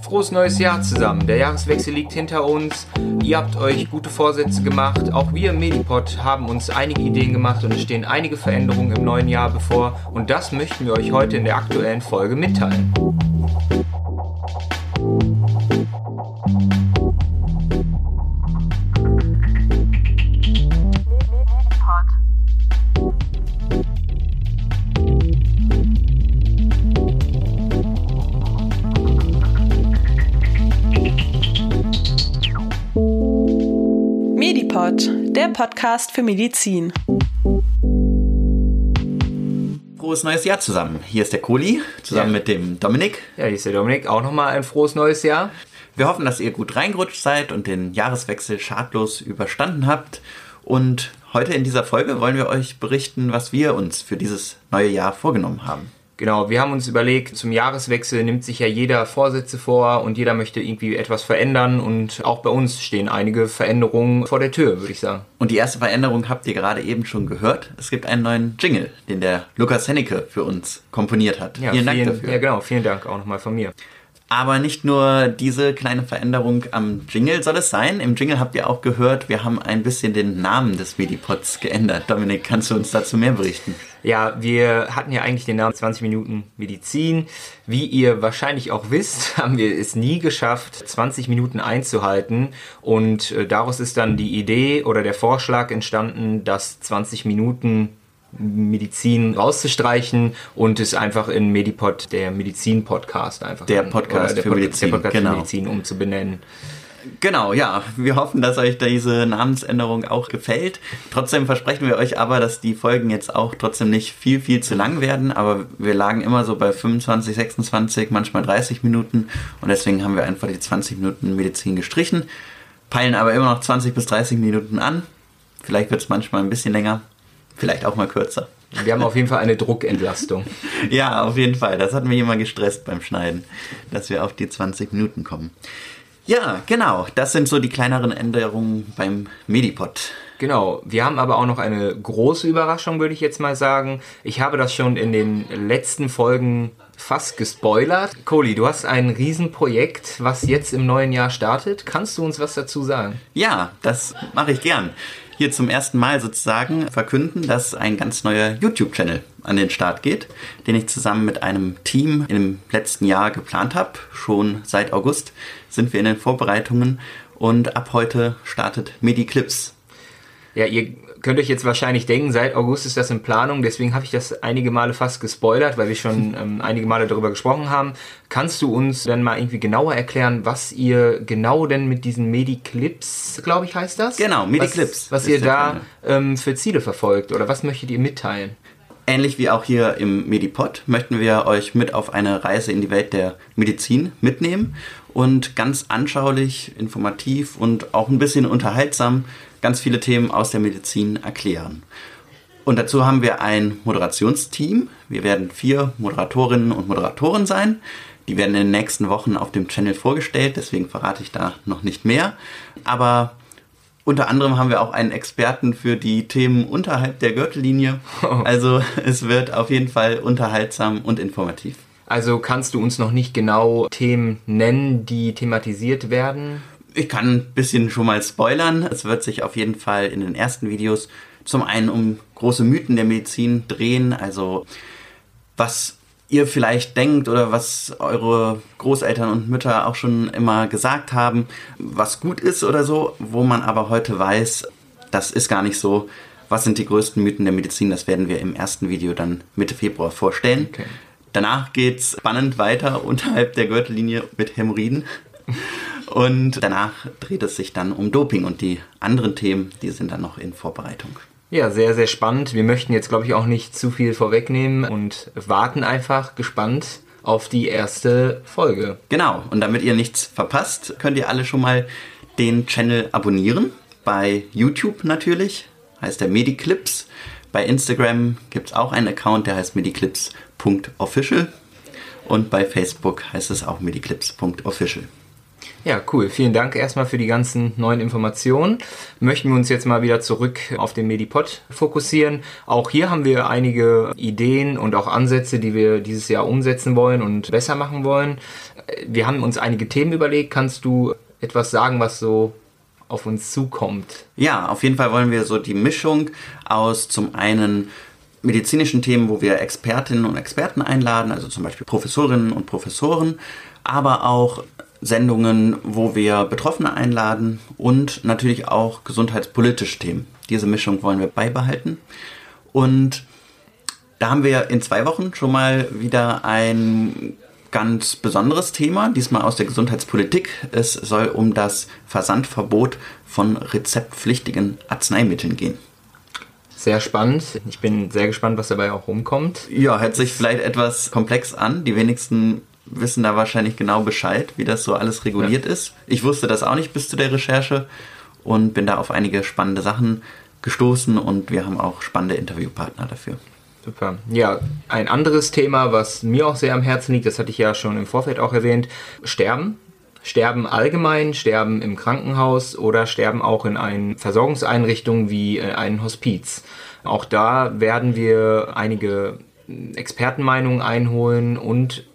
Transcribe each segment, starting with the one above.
Frohes neues Jahr zusammen. Der Jahreswechsel liegt hinter uns. Ihr habt euch gute Vorsätze gemacht. Auch wir im Medipod haben uns einige Ideen gemacht und es stehen einige Veränderungen im neuen Jahr bevor. Und das möchten wir euch heute in der aktuellen Folge mitteilen. Medipod, der Podcast für Medizin. Frohes neues Jahr zusammen. Hier ist der Kohli, zusammen Ja. mit dem Dominik. Ja, hier ist der Dominik. Auch nochmal ein frohes neues Jahr. Wir hoffen, dass ihr gut reingerutscht seid und den Jahreswechsel schadlos überstanden habt. Und heute in dieser Folge wollen wir euch berichten, was wir uns für dieses neue Jahr vorgenommen haben. Genau, wir haben uns überlegt, zum Jahreswechsel nimmt sich ja jeder Vorsätze vor und jeder möchte irgendwie etwas verändern und auch bei uns stehen einige Veränderungen vor der Tür, würde ich sagen. Und die erste Veränderung habt ihr gerade eben schon gehört. Es gibt einen neuen Jingle, den der Lukas Hennecke für uns komponiert hat. vielen Dank dafür. Ja, genau, vielen Dank auch nochmal von mir. Aber nicht nur diese kleine Veränderung am Jingle soll es sein. Im Jingle habt ihr auch gehört, wir haben ein bisschen den Namen des Medipods geändert. Dominik, kannst du uns dazu mehr berichten? Ja, wir hatten ja eigentlich den Namen 20 Minuten Medizin. Wie ihr wahrscheinlich auch wisst, haben wir es nie geschafft, 20 Minuten einzuhalten. Und äh, daraus ist dann die Idee oder der Vorschlag entstanden, dass 20 Minuten Medizin rauszustreichen und es einfach in Medipod, der Medizin-Podcast einfach. Der Podcast der für Pod- Medizin, Der Podcast genau. für Medizin umzubenennen. Genau, ja. Wir hoffen, dass euch diese Namensänderung auch gefällt. Trotzdem versprechen wir euch aber, dass die Folgen jetzt auch trotzdem nicht viel, viel zu lang werden. Aber wir lagen immer so bei 25, 26, manchmal 30 Minuten. Und deswegen haben wir einfach die 20 Minuten Medizin gestrichen. Peilen aber immer noch 20 bis 30 Minuten an. Vielleicht wird es manchmal ein bisschen länger. Vielleicht auch mal kürzer. Wir haben auf jeden Fall eine Druckentlastung. Ja, auf jeden Fall. Das hat mich immer gestresst beim Schneiden, dass wir auf die 20 Minuten kommen. Ja, genau. Das sind so die kleineren Änderungen beim Medipod. Genau, wir haben aber auch noch eine große Überraschung, würde ich jetzt mal sagen. Ich habe das schon in den letzten Folgen fast gespoilert. Kohli, du hast ein Riesenprojekt, was jetzt im neuen Jahr startet. Kannst du uns was dazu sagen? Ja, das mache ich gern. Hier zum ersten Mal sozusagen verkünden, dass ein ganz neuer YouTube-Channel an den Start geht, den ich zusammen mit einem Team im letzten Jahr geplant habe. Schon seit August sind wir in den Vorbereitungen und ab heute startet MediClips. Ja, ihr könnt euch jetzt wahrscheinlich denken, seit August ist das in Planung, deswegen habe ich das einige Male fast gespoilert, weil wir schon ähm, einige Male darüber gesprochen haben. Kannst du uns dann mal irgendwie genauer erklären, was ihr genau denn mit diesen Mediclips, glaube ich, heißt das? Genau, Mediclips Was, was ihr da ähm, für Ziele verfolgt oder was möchtet ihr mitteilen? Ähnlich wie auch hier im Medipod möchten wir euch mit auf eine Reise in die Welt der Medizin mitnehmen und ganz anschaulich, informativ und auch ein bisschen unterhaltsam ganz viele Themen aus der Medizin erklären. Und dazu haben wir ein Moderationsteam. Wir werden vier Moderatorinnen und Moderatoren sein. Die werden in den nächsten Wochen auf dem Channel vorgestellt, deswegen verrate ich da noch nicht mehr. Aber unter anderem haben wir auch einen Experten für die Themen unterhalb der Gürtellinie. Also es wird auf jeden Fall unterhaltsam und informativ. Also kannst du uns noch nicht genau Themen nennen, die thematisiert werden? Ich kann ein bisschen schon mal spoilern. Es wird sich auf jeden Fall in den ersten Videos zum einen um große Mythen der Medizin drehen, also was ihr vielleicht denkt oder was eure Großeltern und Mütter auch schon immer gesagt haben, was gut ist oder so, wo man aber heute weiß, das ist gar nicht so. Was sind die größten Mythen der Medizin? Das werden wir im ersten Video dann Mitte Februar vorstellen. Okay. Danach geht's spannend weiter unterhalb der Gürtellinie mit Hämorrhoiden. Und danach dreht es sich dann um Doping und die anderen Themen, die sind dann noch in Vorbereitung. Ja, sehr, sehr spannend. Wir möchten jetzt, glaube ich, auch nicht zu viel vorwegnehmen und warten einfach gespannt auf die erste Folge. Genau, und damit ihr nichts verpasst, könnt ihr alle schon mal den Channel abonnieren. Bei YouTube natürlich, heißt der Mediclips. Bei Instagram gibt es auch einen Account, der heißt mediclips.official. Und bei Facebook heißt es auch mediclips.official. Ja, cool. Vielen Dank erstmal für die ganzen neuen Informationen. Möchten wir uns jetzt mal wieder zurück auf den Medipod fokussieren. Auch hier haben wir einige Ideen und auch Ansätze, die wir dieses Jahr umsetzen wollen und besser machen wollen. Wir haben uns einige Themen überlegt. Kannst du etwas sagen, was so auf uns zukommt? Ja, auf jeden Fall wollen wir so die Mischung aus zum einen medizinischen Themen, wo wir Expertinnen und Experten einladen, also zum Beispiel Professorinnen und Professoren, aber auch Sendungen, wo wir Betroffene einladen und natürlich auch gesundheitspolitische Themen. Diese Mischung wollen wir beibehalten. Und da haben wir in zwei Wochen schon mal wieder ein ganz besonderes Thema, diesmal aus der Gesundheitspolitik. Es soll um das Versandverbot von rezeptpflichtigen Arzneimitteln gehen. Sehr spannend. Ich bin sehr gespannt, was dabei auch rumkommt. Ja, hört sich vielleicht etwas komplex an. Die wenigsten wissen da wahrscheinlich genau Bescheid, wie das so alles reguliert ja. ist. Ich wusste das auch nicht bis zu der Recherche und bin da auf einige spannende Sachen gestoßen und wir haben auch spannende Interviewpartner dafür. Super. Ja, ein anderes Thema, was mir auch sehr am Herzen liegt, das hatte ich ja schon im Vorfeld auch erwähnt, Sterben. Sterben allgemein, Sterben im Krankenhaus oder Sterben auch in einen Versorgungseinrichtungen wie äh, einen Hospiz. Auch da werden wir einige Expertenmeinungen einholen und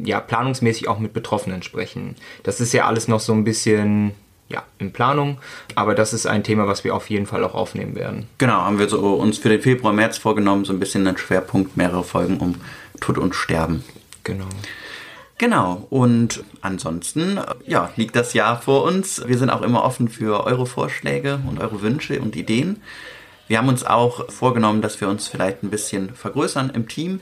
ja, planungsmäßig auch mit Betroffenen sprechen. Das ist ja alles noch so ein bisschen ja, in Planung, aber das ist ein Thema, was wir auf jeden Fall auch aufnehmen werden. Genau, haben wir so uns für den Februar, März vorgenommen, so ein bisschen einen Schwerpunkt, mehrere Folgen um Tod und Sterben. Genau. Genau, und ansonsten, ja, liegt das Jahr vor uns. Wir sind auch immer offen für eure Vorschläge und eure Wünsche und Ideen. Wir haben uns auch vorgenommen, dass wir uns vielleicht ein bisschen vergrößern im Team.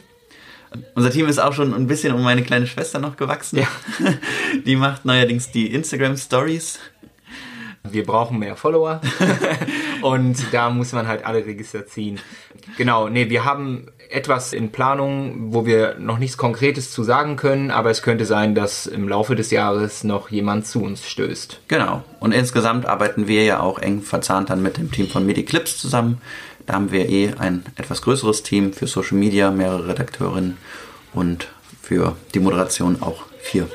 Unser Team ist auch schon ein bisschen um meine kleine Schwester noch gewachsen. Ja. Die macht neuerdings die Instagram Stories. Wir brauchen mehr Follower und da muss man halt alle Register ziehen. Genau, nee, wir haben etwas in Planung, wo wir noch nichts Konkretes zu sagen können, aber es könnte sein, dass im Laufe des Jahres noch jemand zu uns stößt. Genau. Und insgesamt arbeiten wir ja auch eng verzahnt dann mit dem Team von MediClips zusammen. Da haben wir eh ein etwas größeres Team für Social Media, mehrere Redakteurinnen und für die Moderation auch vier.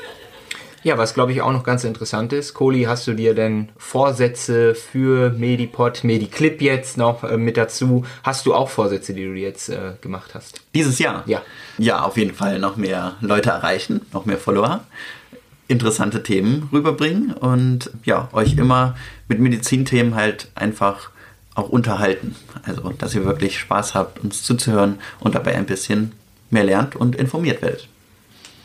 Ja, was glaube ich auch noch ganz interessant ist, Kohli, hast du dir denn Vorsätze für Medipod, Mediclip jetzt noch äh, mit dazu? Hast du auch Vorsätze, die du jetzt äh, gemacht hast? Dieses Jahr? Ja. Ja, auf jeden Fall noch mehr Leute erreichen, noch mehr Follower, interessante Themen rüberbringen und ja, euch immer mit Medizinthemen halt einfach auch unterhalten. Also, dass ihr wirklich Spaß habt, uns zuzuhören und dabei ein bisschen mehr lernt und informiert werdet.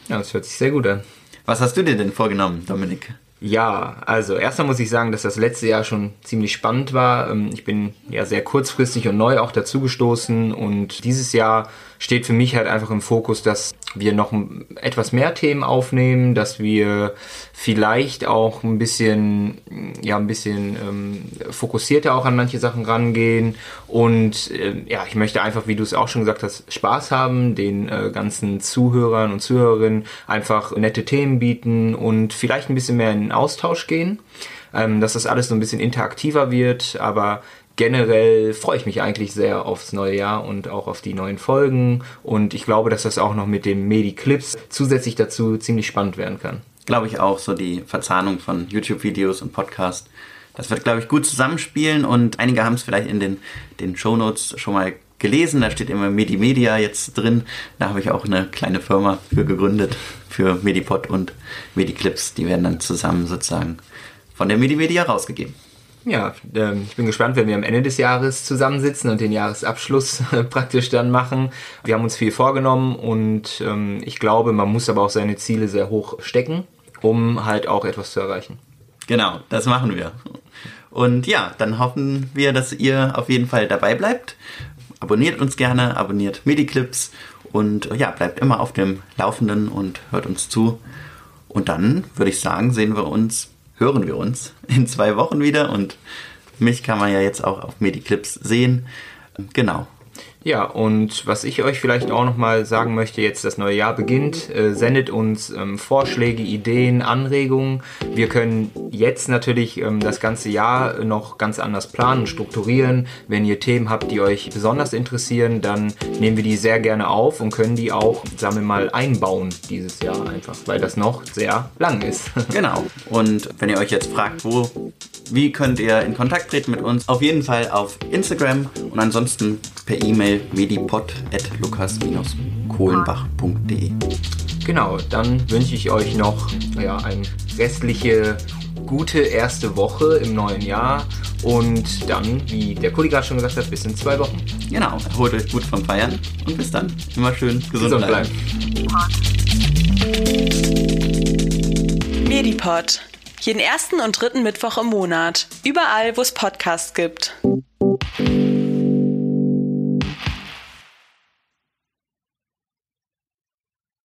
Ja, das hört sich sehr gut an. Was hast du dir denn vorgenommen, Dominik? Ja, also erstmal muss ich sagen, dass das letzte Jahr schon ziemlich spannend war. Ähm, ich bin ja sehr kurzfristig und neu auch dazugestoßen und dieses Jahr steht für mich halt einfach im Fokus, dass wir noch etwas mehr Themen aufnehmen, dass wir vielleicht auch ein bisschen, ja, ein bisschen ähm, fokussierter auch an manche Sachen rangehen. Und äh, ja, ich möchte einfach, wie du es auch schon gesagt hast, Spaß haben, den äh, ganzen Zuhörern und Zuhörerinnen einfach nette Themen bieten und vielleicht ein bisschen mehr in den Austausch gehen. Ähm, dass das alles so ein bisschen interaktiver wird, aber generell freue ich mich eigentlich sehr aufs neue Jahr und auch auf die neuen Folgen. Und ich glaube, dass das auch noch mit dem Medi-Clips zusätzlich dazu ziemlich spannend werden kann. Glaube ich auch, so die Verzahnung von YouTube-Videos und Podcast. Das wird, glaube ich, gut zusammenspielen und einige haben es vielleicht in den, den Shownotes schon mal gelesen. Da steht immer Medi Media jetzt drin. Da habe ich auch eine kleine Firma für gegründet, für Medipod und Mediclips. Die werden dann zusammen sozusagen von der Medi Media rausgegeben. Ja, ähm, ich bin gespannt, wenn wir am Ende des Jahres zusammensitzen und den Jahresabschluss praktisch dann machen. Wir haben uns viel vorgenommen und ähm, ich glaube, man muss aber auch seine Ziele sehr hoch stecken, um halt auch etwas zu erreichen. Genau, das machen wir. Und ja, dann hoffen wir, dass ihr auf jeden Fall dabei bleibt. Abonniert uns gerne, abonniert Mediclips und ja, bleibt immer auf dem Laufenden und hört uns zu. Und dann würde ich sagen, sehen wir uns hören wir uns in zwei Wochen wieder und mich kann man ja jetzt auch auf Mediclips sehen. Genau. Ja, und was ich euch vielleicht auch nochmal sagen möchte, jetzt das neue Jahr beginnt, äh, sendet uns ähm, Vorschläge, Ideen, Anregungen. Wir können jetzt natürlich ähm, das ganze Jahr noch ganz anders planen, strukturieren. Wenn ihr Themen habt, die euch besonders interessieren, dann nehmen wir die sehr gerne auf und können die auch, sagen wir mal, einbauen dieses Jahr einfach, weil das noch sehr lang ist. genau. Und wenn ihr euch jetzt fragt, wo, wie könnt ihr in Kontakt treten mit uns? Auf jeden Fall auf Instagram und ansonsten per E-Mail medipod.lukas-kohlenbach.de. Genau, dann wünsche ich euch noch ja, eine restliche gute erste Woche im neuen Jahr und dann, wie der Kollege gerade schon gesagt hat, bis in zwei Wochen. Genau, erholt euch gut vom Feiern und bis dann. Immer schön gesund, gesund bleiben. bleiben. Medipod. Jeden ersten und dritten Mittwoch im Monat. Überall, wo es Podcasts gibt.